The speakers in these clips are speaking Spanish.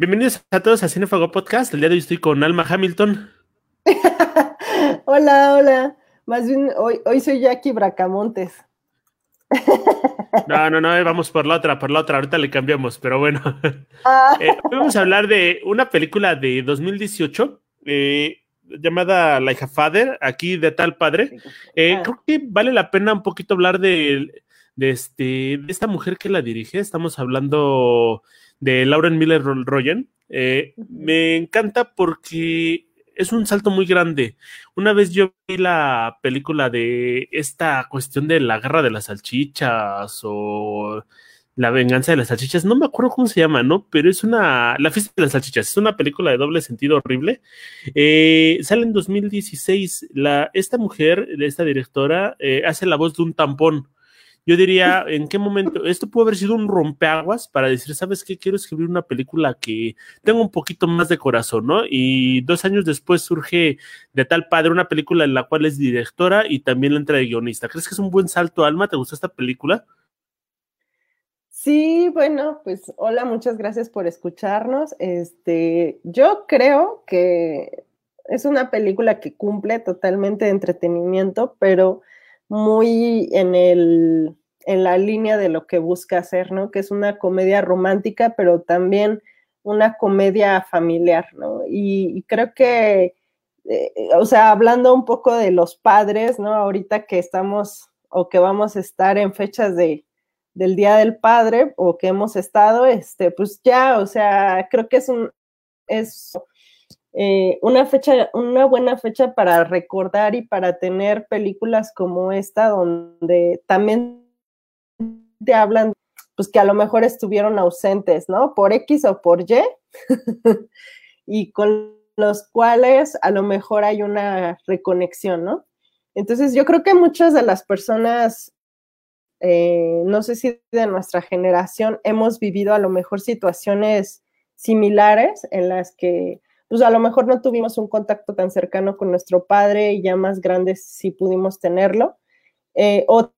Bienvenidos a todos a Cinefago Podcast. El día de hoy estoy con Alma Hamilton. hola, hola. Más bien, hoy, hoy soy Jackie Bracamontes. No, no, no, eh, vamos por la otra, por la otra. Ahorita le cambiamos, pero bueno. Ah. Eh, vamos a hablar de una película de 2018 eh, llamada Like a Father, aquí de tal padre. Ah. Creo que vale la pena un poquito hablar de, de, este, de esta mujer que la dirige. Estamos hablando de Lauren Miller Royan. me encanta porque es un salto muy grande. Una vez yo vi la película de esta cuestión de la guerra de las salchichas o la venganza de las salchichas, no me acuerdo cómo se llama, ¿no? Pero es una, la fiesta de las salchichas, es una película de doble sentido horrible. Eh, sale en 2016, la, esta mujer, esta directora, eh, hace la voz de un tampón yo diría, ¿en qué momento? Esto puede haber sido un rompeaguas para decir, ¿sabes qué? Quiero escribir una película que tenga un poquito más de corazón, ¿no? Y dos años después surge de tal padre una película en la cual es directora y también la entra de guionista. ¿Crees que es un buen salto, Alma? ¿Te gustó esta película? Sí, bueno, pues hola, muchas gracias por escucharnos. Este, yo creo que es una película que cumple totalmente de entretenimiento, pero muy en, el, en la línea de lo que busca hacer, ¿no? Que es una comedia romántica, pero también una comedia familiar, ¿no? Y, creo que, eh, o sea, hablando un poco de los padres, ¿no? Ahorita que estamos o que vamos a estar en fechas de, del Día del Padre o que hemos estado, este, pues ya, o sea, creo que es un, es eh, una fecha, una buena fecha para recordar y para tener películas como esta, donde también te hablan, pues que a lo mejor estuvieron ausentes, ¿no? Por X o por Y, y con los cuales a lo mejor hay una reconexión, ¿no? Entonces yo creo que muchas de las personas, eh, no sé si de nuestra generación, hemos vivido a lo mejor situaciones similares en las que pues a lo mejor no tuvimos un contacto tan cercano con nuestro padre y ya más grandes sí pudimos tenerlo. Eh, o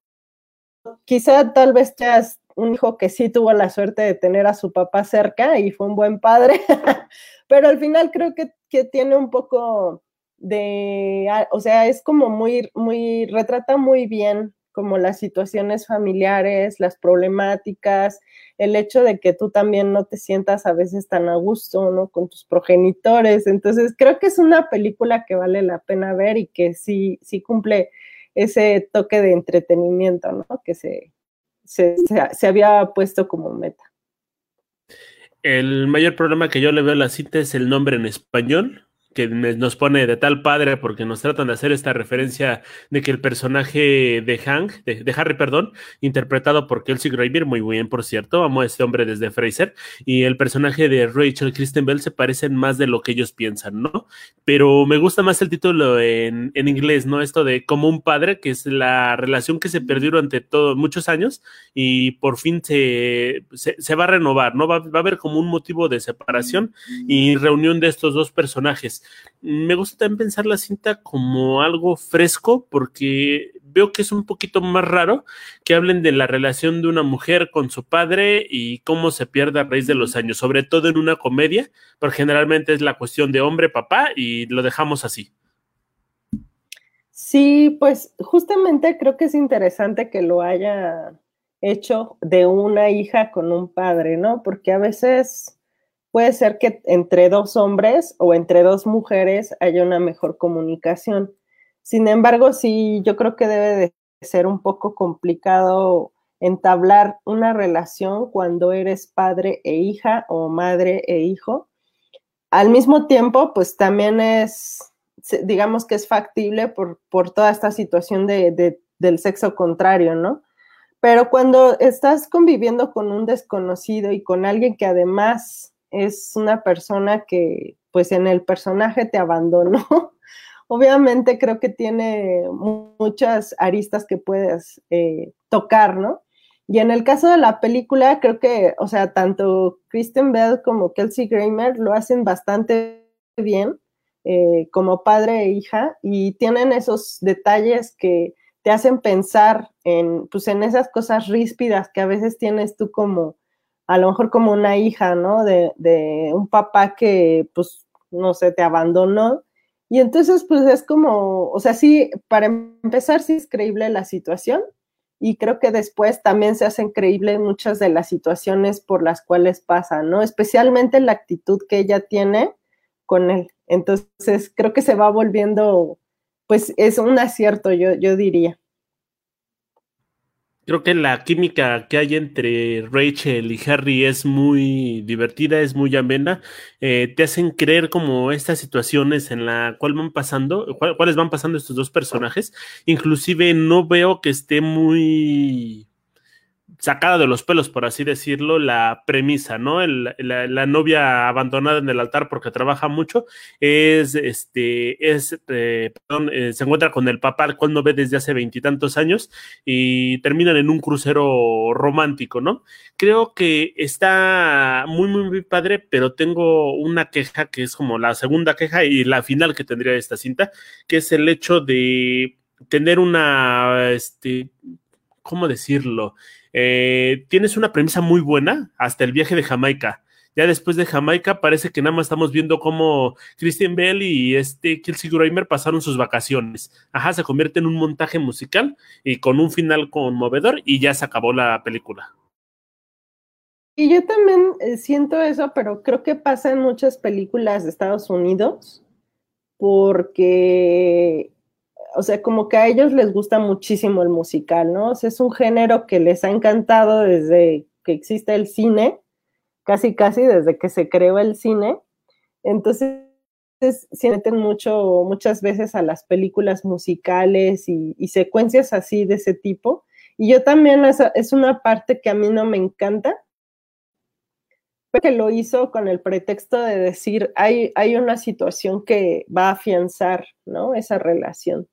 quizá tal vez seas un hijo que sí tuvo la suerte de tener a su papá cerca y fue un buen padre, pero al final creo que, que tiene un poco de, o sea, es como muy, muy, retrata muy bien como las situaciones familiares, las problemáticas, el hecho de que tú también no te sientas a veces tan a gusto, ¿no? Con tus progenitores. Entonces, creo que es una película que vale la pena ver y que sí, sí cumple ese toque de entretenimiento, ¿no? Que se, se, se había puesto como meta. El mayor problema que yo le veo a la cita es el nombre en español que nos pone de tal padre porque nos tratan de hacer esta referencia de que el personaje de Hank, de, Harry, perdón, interpretado por Kelsey Grammer, muy bien, por cierto, amo a este hombre desde Fraser, y el personaje de Rachel Kristen Bell se parecen más de lo que ellos piensan, ¿no? Pero me gusta más el título en, en inglés, ¿no? Esto de como un padre, que es la relación que se perdió durante todos muchos años y por fin se, se, va a renovar, ¿no? Va, va a haber como un motivo de separación y reunión de estos dos personajes. Me gusta también pensar la cinta como algo fresco porque veo que es un poquito más raro que hablen de la relación de una mujer con su padre y cómo se pierde a raíz de los años, sobre todo en una comedia, porque generalmente es la cuestión de hombre-papá y lo dejamos así. Sí, pues justamente creo que es interesante que lo haya hecho de una hija con un padre, ¿no? Porque a veces puede ser que entre dos hombres o entre dos mujeres haya una mejor comunicación. Sin embargo, sí, yo creo que debe de ser un poco complicado entablar una relación cuando eres padre e hija o madre e hijo. Al mismo tiempo, pues también es, digamos que es factible por, por toda esta situación de, del sexo contrario, ¿no? Pero cuando estás conviviendo con un desconocido y con alguien que además es una persona que pues en el personaje te abandonó. Obviamente creo que tiene muchas aristas que puedes eh, tocar, ¿no? Y en el caso de la película, creo que, o sea, tanto Kristen Bell como Kelsey Grammer lo hacen bastante bien eh, como padre e hija y tienen esos detalles que te hacen pensar en, pues, en esas cosas ríspidas que a veces tienes tú como, a lo mejor como una hija, ¿no? De, de un papá que, pues, no sé, te abandonó. Y entonces, pues es como, o sea, sí, para empezar, sí es creíble la situación, y creo que después también se hacen creíbles muchas de las situaciones por las cuales pasa, ¿no? Especialmente la actitud que ella tiene con él. Entonces, creo que se va volviendo, pues es un acierto, yo, yo diría. Creo que la química que hay entre Rachel y Harry es muy divertida, es muy amena. Eh, te hacen creer como estas situaciones en la cual van pasando, cuáles van pasando estos dos personajes. Inclusive no veo que esté muy sacada de los pelos, por así decirlo, la premisa, ¿no? la, novia abandonada en el altar porque trabaja mucho es, este, es, eh, perdón, eh, se encuentra con el papá al cual no ve desde hace veintitantos años y terminan en un crucero romántico, ¿no? Creo que está muy, muy, muy padre, pero tengo una queja que es como la segunda queja y la final que tendría esta cinta, que es el hecho de tener una, este, ¿cómo decirlo? Eh, tienes una premisa muy buena hasta el viaje de Jamaica. Ya después de Jamaica parece que nada más estamos viendo cómo Christian Bell y este Kelsey Grammer pasaron sus vacaciones. Ajá, se convierte en un montaje musical y con un final conmovedor y ya se acabó la película. Y yo también eh, siento eso, pero creo que pasa en muchas películas de Estados Unidos, porque o sea, como que a ellos les gusta muchísimo el musical, ¿no? O sea, es un género que les ha encantado desde que existe el cine, casi, casi desde que se creó el cine. Entonces, se meten mucho, muchas veces a las películas musicales y, secuencias así de ese tipo. Y yo también, es, es una parte que a mí no me encanta, que lo hizo con el pretexto de decir, hay, hay una situación que va a afianzar, ¿no? Esa relación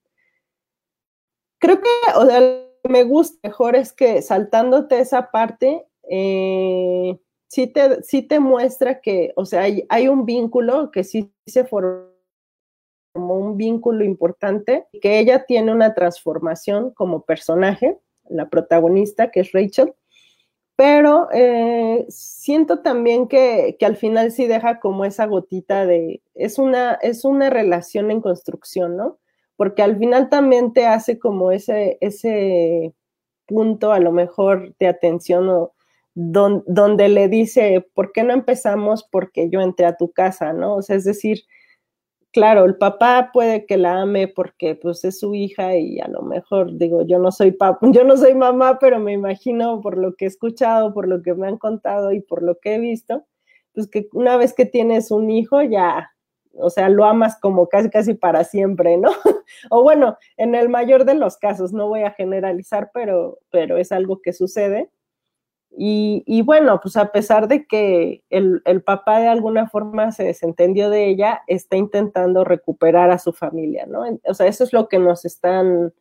creo que, o sea, me gusta mejor es que saltándote esa parte, eh, sí, te, sí te muestra que, o sea, hay, un vínculo que sí se formó un vínculo importante, que ella tiene una transformación como personaje, la protagonista, que es Rachel, pero eh, siento también que, que, al final sí deja como esa gotita de, es una, es una relación en construcción, ¿no? Porque al final también te hace como ese, ese punto a lo mejor de atención o donde le dice, ¿por qué no empezamos porque yo entré a tu casa? ¿no? O sea, es decir, claro, el papá puede que la ame porque pues es su hija y a lo mejor digo, yo no soy papá, yo no soy mamá, pero me imagino por lo que he escuchado, por lo que me han contado y por lo que he visto, pues que una vez que tienes un hijo ya o sea, lo amas como casi, casi para siempre, ¿no? o bueno, en el mayor de los casos, no voy a generalizar, pero, pero es algo que sucede. Y, bueno, pues a pesar de que el, el, papá de alguna forma se desentendió de ella, está intentando recuperar a su familia, ¿no? O sea, eso es lo que nos están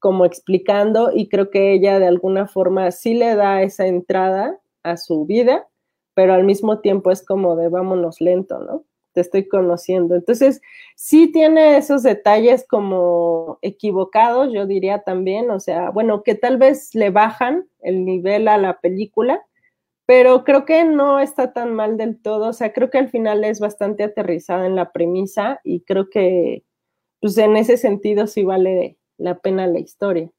como explicando y creo que ella de alguna forma sí le da esa entrada a su vida, pero al mismo tiempo es como de vámonos lento, ¿no? Te estoy conociendo. Entonces, sí tiene esos detalles como equivocados, yo diría también, o sea, bueno, que tal vez le bajan el nivel a la película, pero creo que no está tan mal del todo, o sea, creo que al final es bastante aterrizada en la premisa y creo que, pues en ese sentido sí vale la pena la historia.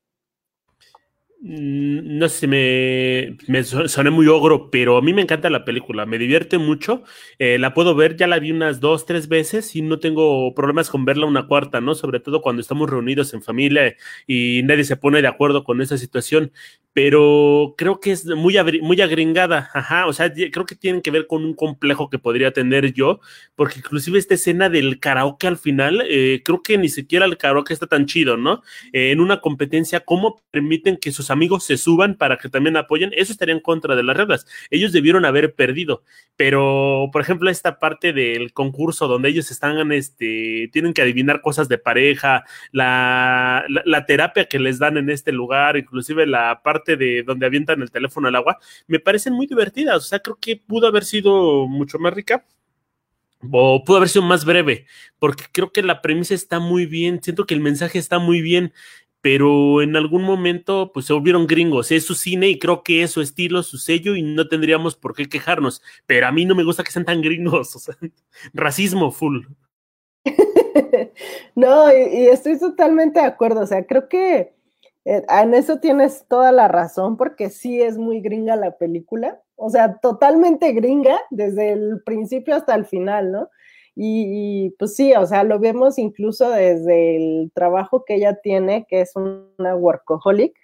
Mm, no sé me, me soné muy ogro, pero a mí me encanta la película, me divierte mucho, eh, la puedo ver, ya la vi unas dos, tres veces y no tengo problemas con verla una cuarta, ¿no? Sobre todo cuando estamos reunidos en familia y nadie se pone de acuerdo con esa situación pero creo que es muy, muy agringada, ajá, o sea, creo que tienen que ver con un complejo que podría tener yo, porque inclusive esta escena del karaoke al final, eh, creo que ni siquiera el karaoke está tan chido, ¿no? Eh, en una competencia, ¿cómo permiten que sus amigos se suban para que también apoyen? Eso estaría en contra de las reglas. Ellos debieron haber perdido, pero, por ejemplo, esta parte del concurso donde ellos están, este, tienen que adivinar cosas de pareja, la, la terapia que les dan en este lugar, inclusive la parte de donde avientan el teléfono al agua, me parecen muy divertidas. O sea, creo que pudo haber sido mucho más rica o pudo haber sido más breve, porque creo que la premisa está muy bien, siento que el mensaje está muy bien, pero en algún momento pues se volvieron gringos, es su cine y creo que es su estilo, su sello y no tendríamos por qué quejarnos, pero a mí no me gusta que sean tan gringos, o sea, racismo full. no, y, estoy totalmente de acuerdo, o sea, creo que eh, en eso tienes toda la razón, porque sí es muy gringa la película, o sea, totalmente gringa desde el principio hasta el final, ¿no? Y, pues sí, o sea, lo vemos incluso desde el trabajo que ella tiene, que es una workaholic.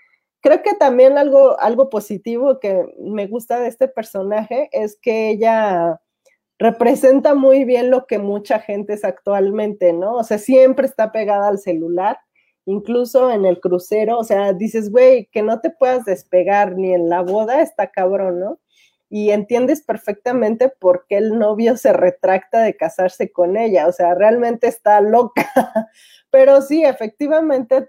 Creo que también algo, algo positivo que me gusta de este personaje es que ella representa muy bien lo que mucha gente es actualmente, ¿no? O sea, siempre está pegada al celular, incluso en el crucero, o sea, dices, güey, que no te puedas despegar ni en la boda, está cabrón, ¿no? Y entiendes perfectamente por qué el novio se retracta de casarse con ella, o sea, realmente está loca. Pero sí, efectivamente,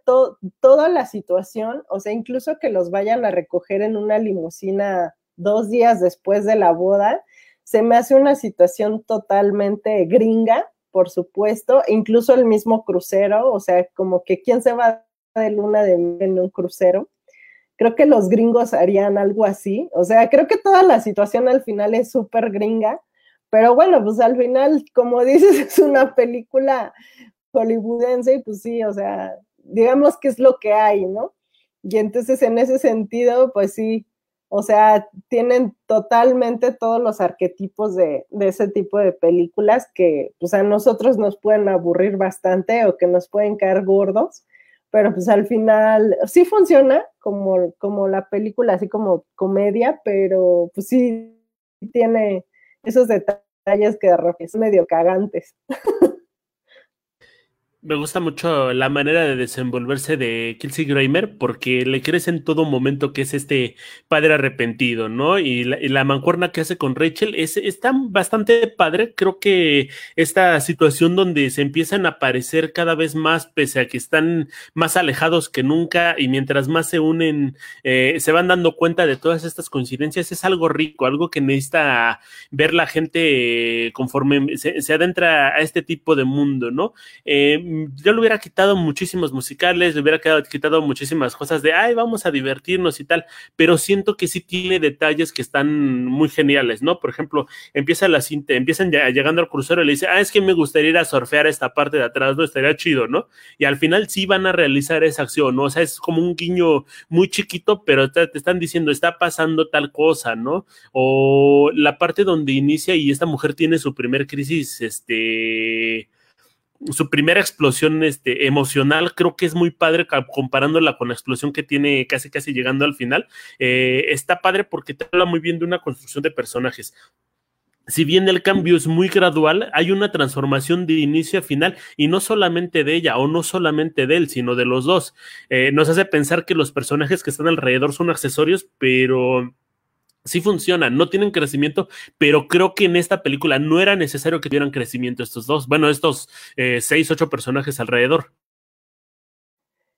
toda la situación, o sea, incluso que los vayan a recoger en una limusina dos días después de la boda, se me hace una situación totalmente gringa, por supuesto, incluso el mismo crucero, o sea, como que quién se va de luna de en un crucero. Creo que los gringos harían algo así, o sea, creo que toda la situación al final es súper gringa, pero bueno, pues al final, como dices, es una película hollywoodense y pues sí, o sea, digamos que es lo que hay, ¿no? Y entonces en ese sentido, pues sí, o sea, tienen totalmente todos los arquetipos de, ese tipo de películas que pues a nosotros nos pueden aburrir bastante o que nos pueden caer gordos, pero pues al final sí funciona como, como la película, así como comedia, pero pues sí tiene esos detalles que son medio cagantes. Me gusta mucho la manera de desenvolverse de Kelsey Grammer porque le crees en todo momento que es este padre arrepentido, ¿no? Y la, mancuerna que hace con Rachel es, está bastante padre. Creo que esta situación donde se empiezan a aparecer cada vez más, pese a que están más alejados que nunca y mientras más se unen, eh, se van dando cuenta de todas estas coincidencias, es algo rico, algo que necesita ver la gente conforme se, se adentra a este tipo de mundo, ¿no? Eh, yo le hubiera quitado muchísimos musicales, le hubiera quitado muchísimas cosas de, ay, vamos a divertirnos y tal, pero siento que sí tiene detalles que están muy geniales, ¿no? Por ejemplo, empieza la cinta, empiezan ya, llegando al crucero y le dice, ah, es que me gustaría ir a surfear esta parte de atrás, ¿no? Estaría chido, ¿no? Y al final sí van a realizar esa acción, ¿no? O sea, es como un guiño muy chiquito, pero te, te están diciendo, está pasando tal cosa, ¿no? O la parte donde inicia y esta mujer tiene su primer crisis, este su primera explosión este, emocional creo que es muy padre comparándola con la explosión que tiene casi casi llegando al final. Eh, está padre porque te habla muy bien de una construcción de personajes. Si bien el cambio es muy gradual, hay una transformación de inicio a final y no solamente de ella o no solamente de él, sino de los dos. Eh, nos hace pensar que los personajes que están alrededor son accesorios, pero sí funcionan, no tienen crecimiento, pero creo que en esta película no era necesario que tuvieran crecimiento estos dos, bueno, estos eh, seis, ocho personajes alrededor.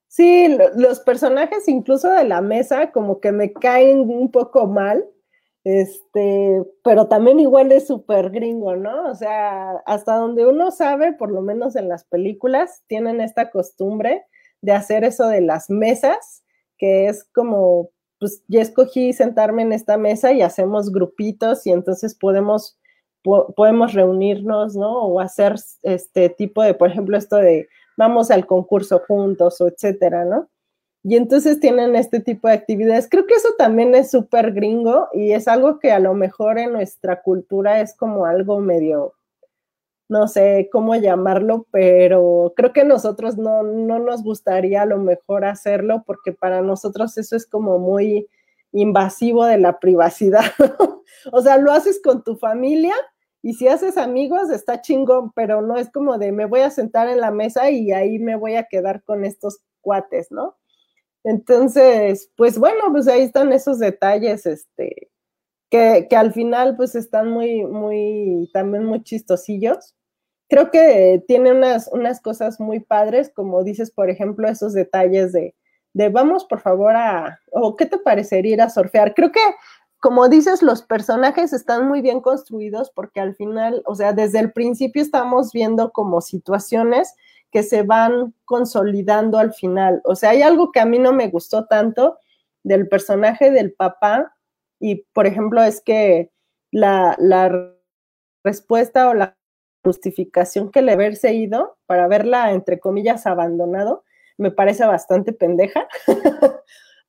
Sí, los personajes incluso de la mesa como que me caen un poco mal, este, pero también igual es súper gringo, ¿no? O sea, hasta donde uno sabe, por lo menos en las películas, tienen esta costumbre de hacer eso de las mesas, que es como pues ya escogí sentarme en esta mesa y hacemos grupitos y entonces podemos, podemos reunirnos, ¿no? O hacer este tipo de, por ejemplo, esto de vamos al concurso juntos o etcétera, ¿no? Y entonces tienen este tipo de actividades. Creo que eso también es súper gringo y es algo que a lo mejor en nuestra cultura es como algo medio no sé cómo llamarlo, pero creo que nosotros no, no nos gustaría a lo mejor hacerlo porque para nosotros eso es como muy invasivo de la privacidad. o sea, lo haces con tu familia y si haces amigos está chingón, pero no es como de me voy a sentar en la mesa y ahí me voy a quedar con estos cuates, ¿no? Entonces, pues bueno, pues ahí están esos detalles, este, que, que al final pues están muy, muy, también muy chistosillos creo que tiene unas, unas cosas muy padres, como dices, por ejemplo, esos detalles de, de vamos por favor a, o qué te parecería ir a surfear. Creo que, como dices, los personajes están muy bien construidos porque al final, o sea, desde el principio estamos viendo como situaciones que se van consolidando al final. O sea, hay algo que a mí no me gustó tanto del personaje del papá y, por ejemplo, es que la, la respuesta o la justificación que le haberse ido para verla, entre comillas, abandonado, me parece bastante pendeja.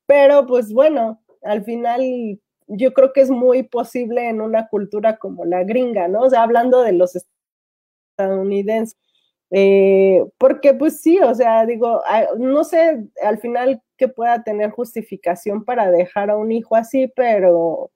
Pero pues bueno, al final yo creo que es muy posible en una cultura como la gringa, ¿no? O sea, hablando de los estadounidenses. Eh, porque pues sí, o sea, digo, no sé al final que pueda tener justificación para dejar a un hijo así, pero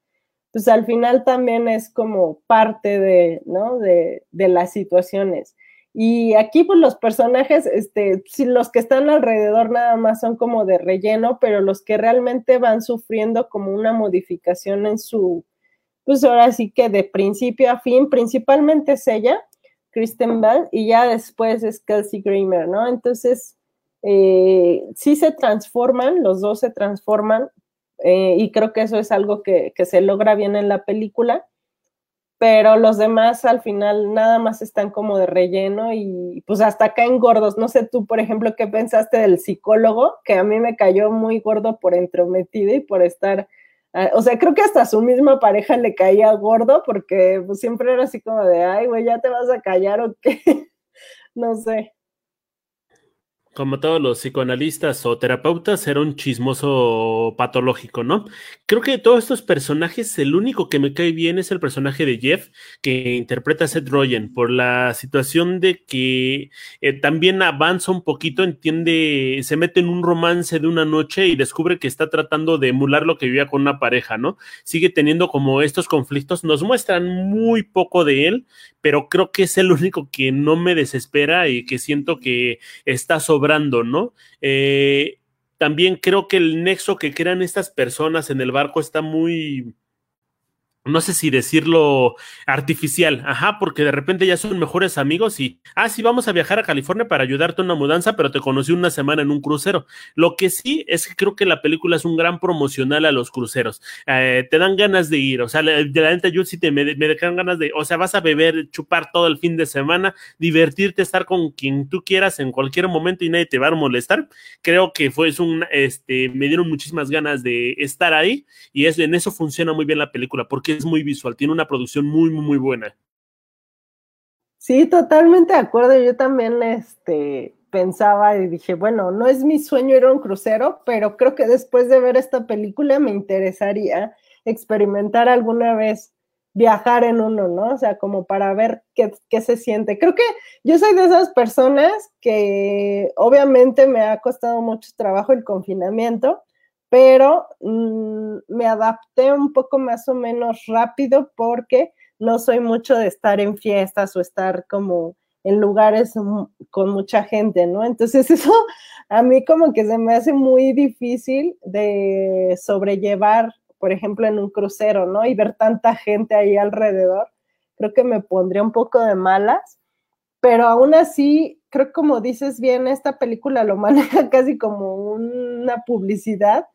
pues al final también es como parte de, ¿no? De, de las situaciones. Y aquí, pues los personajes, este, los que están alrededor nada más son como de relleno, pero los que realmente van sufriendo como una modificación en su, pues ahora sí que de principio a fin, principalmente es ella, Kristen Bell, y ya después es Kelsey Grammer, ¿no? Entonces, eh, sí se transforman, los dos se transforman, eh, y creo que eso es algo que, que se logra bien en la película pero los demás al final nada más están como de relleno y pues hasta caen gordos. No sé tú, por ejemplo, qué pensaste del psicólogo, que a mí me cayó muy gordo por entrometido y por estar, ah, o sea, creo que hasta su misma pareja le caía gordo porque pues, siempre era así como de, ay, güey, ya te vas a callar o qué, no sé como todos los psicoanalistas o terapeutas, era un chismoso patológico, ¿no? Creo que de todos estos personajes, el único que me cae bien es el personaje de Jeff, que interpreta a Seth Rogen, por la situación de que eh, también avanza un poquito, entiende, se mete en un romance de una noche y descubre que está tratando de emular lo que vivía con una pareja, ¿no? Sigue teniendo como estos conflictos, nos muestran muy poco de él, pero creo que es el único que no me desespera y que siento que está sobrando, ¿no? Eh, también creo que el nexo que crean estas personas en el barco está muy, no sé si decirlo artificial, ajá, porque de repente ya son mejores amigos y, ah, sí, vamos a viajar a California para ayudarte a una mudanza, pero te conocí una semana en un crucero. Lo que sí es que creo que la película es un gran promocional a los cruceros. Eh, te dan ganas de ir, o sea, de la neta yo sí te me, me ganas de, o sea, vas a beber, chupar todo el fin de semana, divertirte, estar con quien tú quieras en cualquier momento y nadie te va a molestar. Creo que fue un, este, me dieron muchísimas ganas de estar ahí y es, en eso funciona muy bien la película, porque es muy visual, tiene una producción muy, muy, muy buena. Sí, totalmente de acuerdo. Yo también este, pensaba y dije, bueno, no es mi sueño ir a un crucero, pero creo que después de ver esta película me interesaría experimentar alguna vez viajar en uno, ¿no? O sea, como para ver qué, qué, se siente. Creo que yo soy de esas personas que obviamente me ha costado mucho trabajo el confinamiento, pero mm, me adapté un poco más o menos rápido porque no soy mucho de estar en fiestas o estar como en lugares con mucha gente, ¿no? Entonces eso a mí como que se me hace muy difícil de sobrellevar, por ejemplo, en un crucero, ¿no? Y ver tanta gente ahí alrededor. Creo que me pondría un poco de malas, pero aún así, creo que como dices bien, esta película lo maneja casi como una publicidad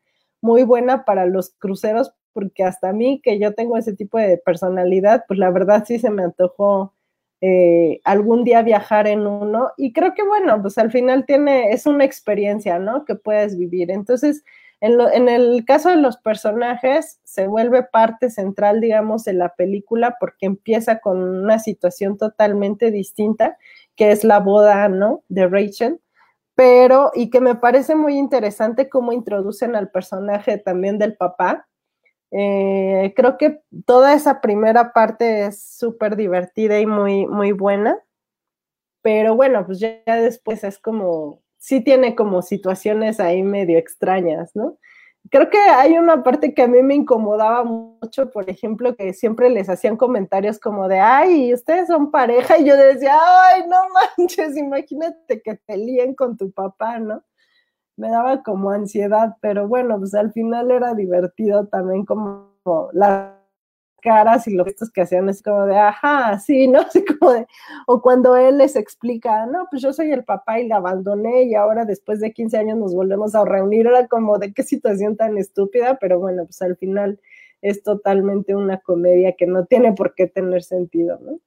muy buena para los cruceros, porque hasta a mí, que yo tengo ese tipo de personalidad, pues la verdad sí se me antojó eh, algún día viajar en uno. Y creo que, bueno, pues al final tiene, es una experiencia, ¿no? Que puedes vivir. Entonces, en, en el caso de los personajes, se vuelve parte central, digamos, de la película, porque empieza con una situación totalmente distinta, que es la boda, ¿no? De Rachel pero y que me parece muy interesante cómo introducen al personaje también del papá. Eh, creo que toda esa primera parte es súper divertida y muy, muy buena, pero bueno, pues ya después es como, sí tiene como situaciones ahí medio extrañas, ¿no? Creo que hay una parte que a mí me incomodaba mucho, por ejemplo, que siempre les hacían comentarios como de, ay, ustedes son pareja, y yo decía, ay, no manches, imagínate que te líen con tu papá, ¿no? Me daba como ansiedad, pero bueno, pues al final era divertido también como la caras y los gestos que hacían es como de, ajá, sí, ¿no? Así como de, o cuando él les explica, no, pues yo soy el papá y la abandoné y ahora después de 15 años nos volvemos a reunir, era como de qué situación tan estúpida, pero bueno, pues al final es totalmente una comedia que no tiene por qué tener sentido, ¿no?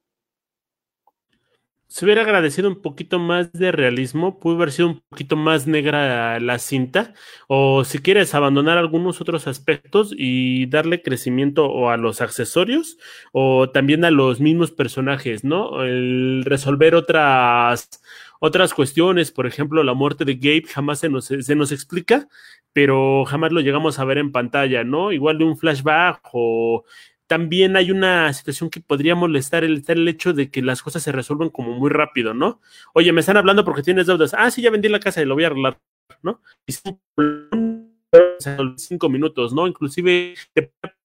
Se hubiera agradecido un poquito más de realismo, pudo haber sido un poquito más negra la cinta, o si quieres abandonar algunos otros aspectos y darle crecimiento o a los accesorios o también a los mismos personajes, ¿no? El resolver otras otras cuestiones, por ejemplo, la muerte de Gabe jamás se nos, se nos explica, pero jamás lo llegamos a ver en pantalla, ¿no? Igual de un flashback o también hay una situación que podría molestar el, el hecho de que las cosas se resuelven como muy rápido, ¿no? Oye, me están hablando porque tienes deudas. Ah, sí, ya vendí la casa y lo voy a arreglar, ¿no? Y cinco minutos, ¿no? Inclusive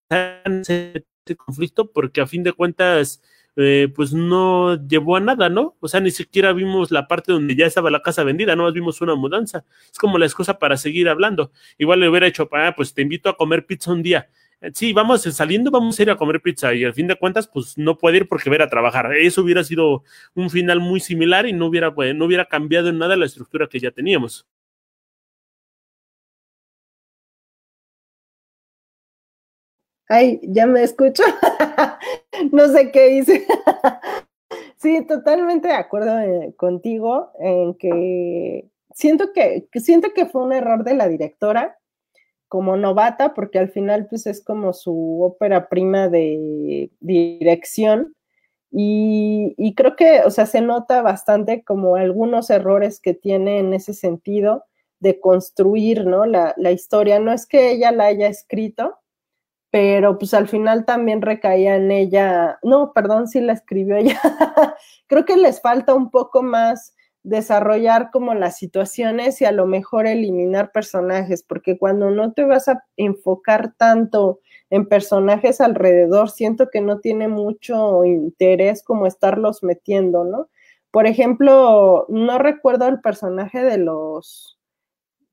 ese conflicto porque a fin de cuentas, eh, pues no llevó a nada, ¿no? O sea, ni siquiera vimos la parte donde ya estaba la casa vendida, no más vimos una mudanza. Es como la excusa para seguir hablando. Igual le hubiera hecho, ah, pues te invito a comer pizza un día sí, vamos saliendo, vamos a ir a comer pizza y al fin de cuentas, pues no puede ir porque va a ir a trabajar. Eso hubiera sido un final muy similar y no hubiera, pues, no hubiera cambiado en nada la estructura que ya teníamos. Ay, ya me escucho. no sé qué hice. sí, totalmente de acuerdo eh, contigo en que siento que siento que fue un error de la directora como novata, porque al final pues es como su ópera prima de dirección. Y, creo que, o sea, se nota bastante como algunos errores que tiene en ese sentido de construir, ¿no? La, la historia. No es que ella la haya escrito, pero pues al final también recaía en ella, no, perdón, si la escribió ella. creo que les falta un poco más desarrollar como las situaciones y a lo mejor eliminar personajes, porque cuando no te vas a enfocar tanto en personajes alrededor, siento que no tiene mucho interés como estarlos metiendo, ¿no? Por ejemplo, no recuerdo el personaje de los,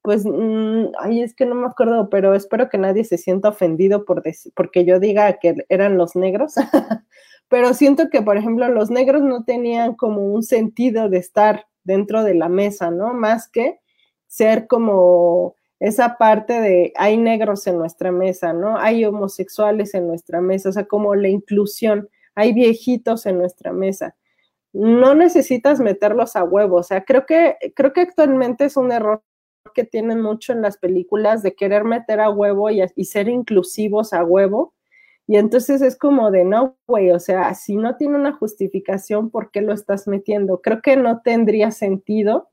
pues, mm, ay, es que no me acuerdo, pero espero que nadie se sienta ofendido por porque yo diga que eran los negros. pero siento que, por ejemplo, los negros no tenían como un sentido de estar dentro de la mesa, ¿no? Más que ser como esa parte de hay negros en nuestra mesa, ¿no? Hay homosexuales en nuestra mesa, o sea, como la inclusión, hay viejitos en nuestra mesa. No necesitas meterlos a huevo, o sea, creo que, creo que actualmente es un error que tienen mucho en las películas de querer meter a huevo y, y ser inclusivos a huevo, y entonces es como de, no, güey, o sea, si no tiene una justificación, ¿por qué lo estás metiendo? Creo que no tendría sentido.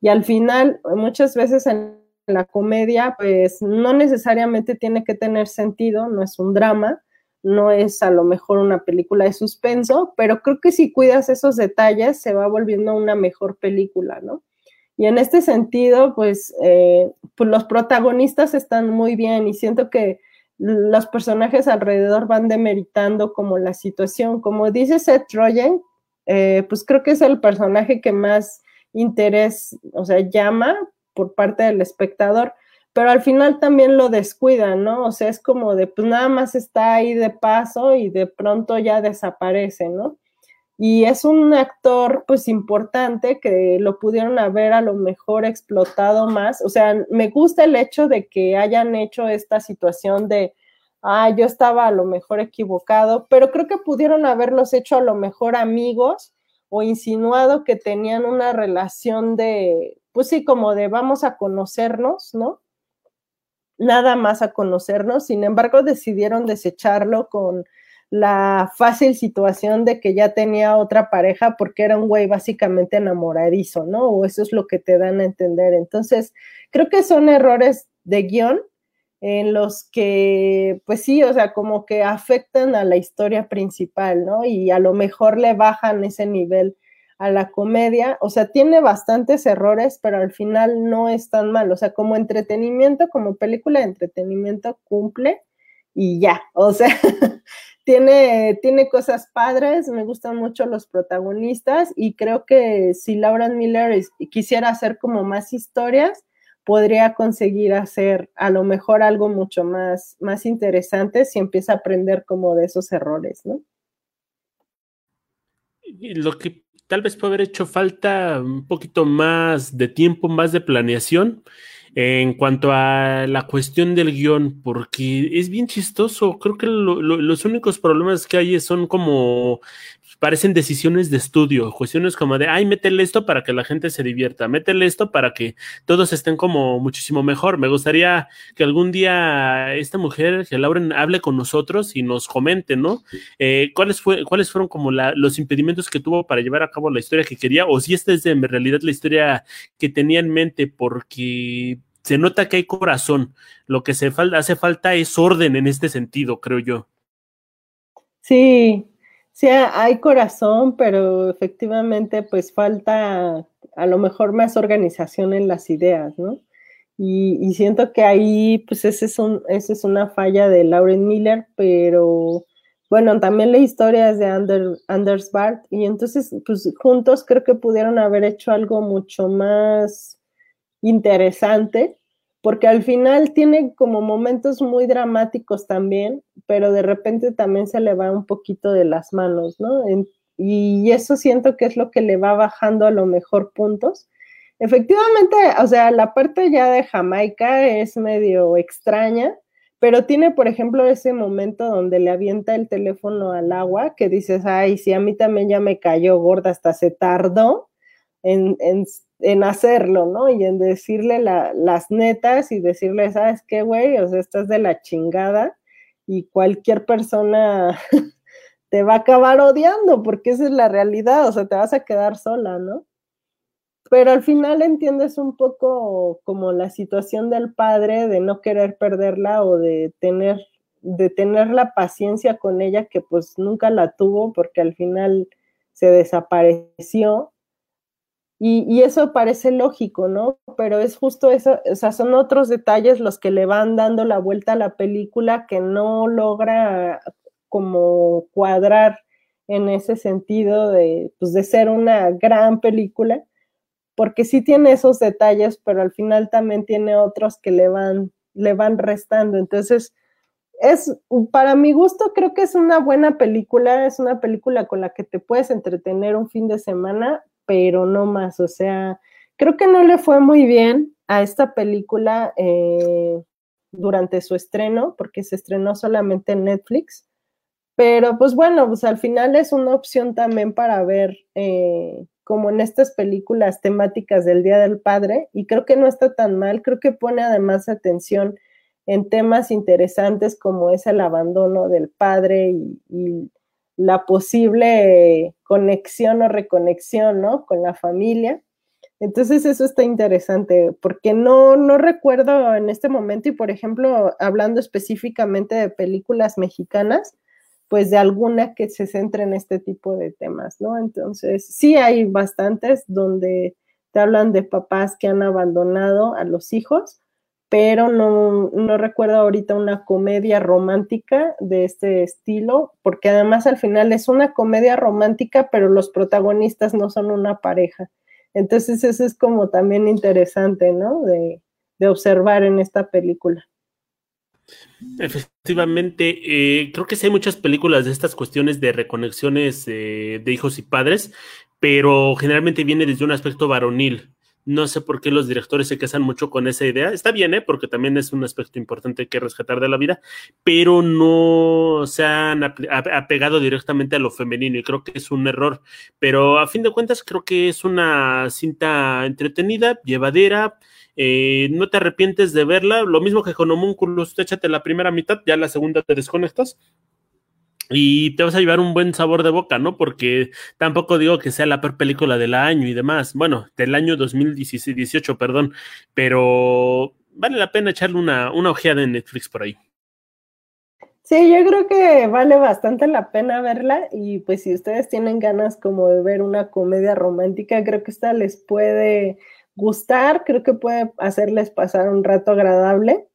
Y al final, muchas veces en la comedia, pues no necesariamente tiene que tener sentido, no es un drama, no es a lo mejor una película de suspenso, pero creo que si cuidas esos detalles, se va volviendo una mejor película, ¿no? Y en este sentido, pues, eh, pues los protagonistas están muy bien y siento que los personajes alrededor van demeritando como la situación. Como dice Seth Rogen, eh, pues creo que es el personaje que más interés, o sea, llama por parte del espectador, pero al final también lo descuida, ¿no? O sea, es como de, pues nada más está ahí de paso y de pronto ya desaparece, ¿no? Y es un actor, pues, importante que lo pudieron haber a lo mejor explotado más. O sea, me gusta el hecho de que hayan hecho esta situación de, ah, yo estaba a lo mejor equivocado, pero creo que pudieron haberlos hecho a lo mejor amigos o insinuado que tenían una relación de, pues sí, como de vamos a conocernos, ¿no? Nada más a conocernos. Sin embargo, decidieron desecharlo con la fácil situación de que ya tenía otra pareja porque era un güey básicamente enamoradizo, ¿no? O eso es lo que te dan a entender. Entonces, creo que son errores de guion en los que, pues sí, o sea, como que afectan a la historia principal, ¿no? Y a lo mejor le bajan ese nivel a la comedia, o sea, tiene bastantes errores, pero al final no es tan mal, o sea, como entretenimiento, como película de entretenimiento cumple y ya, o sea, tiene, tiene cosas padres, me gustan mucho los protagonistas y creo que si Laura Miller quisiera hacer como más historias, podría conseguir hacer a lo mejor algo mucho más, más interesante si empieza a aprender como de esos errores, ¿no? Lo que tal vez puede haber hecho falta un poquito más de tiempo, más de planeación en cuanto a la cuestión del guion, porque es bien chistoso. Creo que los únicos problemas que hay son como parecen decisiones de estudio, cuestiones como de, ay, métele esto para que la gente se divierta, métele esto para que todos estén como muchísimo mejor. Me gustaría que algún día esta mujer, que Lauren, hable con nosotros y nos comente, ¿no? Eh, ¿cuáles, fue, ¿Cuáles fueron como los impedimentos que tuvo para llevar a cabo la historia que quería? O si esta es en realidad la historia que tenía en mente, porque se nota que hay corazón. Lo que se hace falta es orden en este sentido, creo yo. Sí, Sí, hay corazón, pero efectivamente pues falta a lo mejor más organización en las ideas, ¿no? Y, siento que ahí pues ese es, un, esa es una falla de Lauren Miller, pero bueno, también la historia es de Anders Bart y entonces pues juntos creo que pudieron haber hecho algo mucho más interesante porque al final tiene como momentos muy dramáticos también, pero de repente también se le va un poquito de las manos, ¿no? y eso siento que es lo que le va bajando a lo mejor puntos. Efectivamente, o sea, la parte ya de Jamaica es medio extraña, pero tiene, por ejemplo, ese momento donde le avienta el teléfono al agua, que dices, ay, sí, a mí también ya me cayó gorda, hasta se tardó en, en en hacerlo, ¿no? Y en decirle las netas y decirle, ¿sabes qué, güey? O sea, estás de la chingada y cualquier persona te va a acabar odiando porque esa es la realidad, o sea, te vas a quedar sola, ¿no? Pero al final entiendes un poco como la situación del padre de no querer perderla o de tener, de tener la paciencia con ella que pues nunca la tuvo porque al final se desapareció y, eso parece lógico, ¿no? Pero es justo eso, o sea, son otros detalles los que le van dando la vuelta a la película que no logra como cuadrar en ese sentido de, pues, de ser una gran película, porque sí tiene esos detalles, pero al final también tiene otros que le van, le van restando. Entonces, es, para mi gusto, creo que es una buena película, es una película con la que te puedes entretener un fin de semana, pero no más. O sea, creo que no le fue muy bien a esta película eh, durante su estreno, porque se estrenó solamente en Netflix. Pero pues bueno, pues al final es una opción también para ver eh, como en estas películas temáticas del Día del Padre y creo que no está tan mal, creo que pone además atención en temas interesantes como es el abandono del padre y la posible conexión o reconexión, ¿no? Con la familia. Entonces eso está interesante, porque no, no recuerdo en este momento, y por ejemplo, hablando específicamente de películas mexicanas, pues de alguna que se centre en este tipo de temas, ¿no? Entonces, sí hay bastantes donde te hablan de papás que han abandonado a los hijos, pero no, no recuerdo ahorita una comedia romántica de este estilo, porque además al final es una comedia romántica, pero los protagonistas no son una pareja. Entonces eso es como también interesante, ¿no? De, observar en esta película. Efectivamente, eh, creo que sí hay muchas películas de estas cuestiones de reconexiones eh, de hijos y padres, pero generalmente viene desde un aspecto varonil. No sé por qué los directores se casan mucho con esa idea. Está bien, ¿eh? porque también es un aspecto importante que rescatar de la vida, pero no se han apegado directamente a lo femenino y creo que es un error. Pero a fin de cuentas creo que es una cinta entretenida, llevadera, eh, no te arrepientes de verla. Lo mismo que con Homunculus, échate la primera mitad, ya la segunda te desconectas y te vas a llevar un buen sabor de boca, ¿no? Porque tampoco digo que sea la peor película del año y demás, bueno, del año 2018, perdón, pero vale la pena echarle una, una ojeada en Netflix por ahí. Sí, yo creo que vale bastante la pena verla y pues si ustedes tienen ganas como de ver una comedia romántica, creo que esta les puede gustar, creo que puede hacerles pasar un rato agradable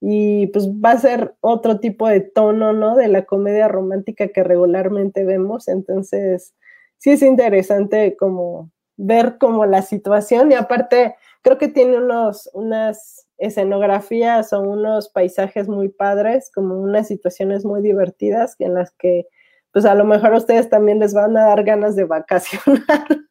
y pues va a ser otro tipo de tono, ¿no? De la comedia romántica que regularmente vemos, entonces sí es interesante como ver como la situación y aparte creo que tiene unos, unas escenografías o unos paisajes muy padres, como unas situaciones muy divertidas en las que pues a lo mejor a ustedes también les van a dar ganas de vacacionar.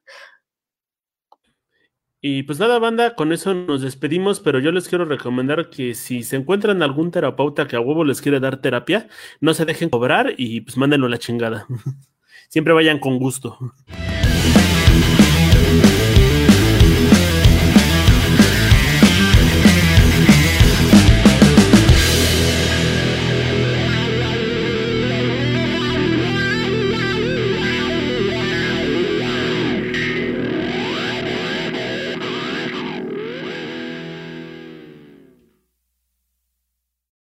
Y pues nada, banda, con eso nos despedimos, pero yo les quiero recomendar que si se encuentran algún terapeuta que a huevo les quiere dar terapia, no se dejen cobrar y pues mándenlo a la chingada. Siempre vayan con gusto.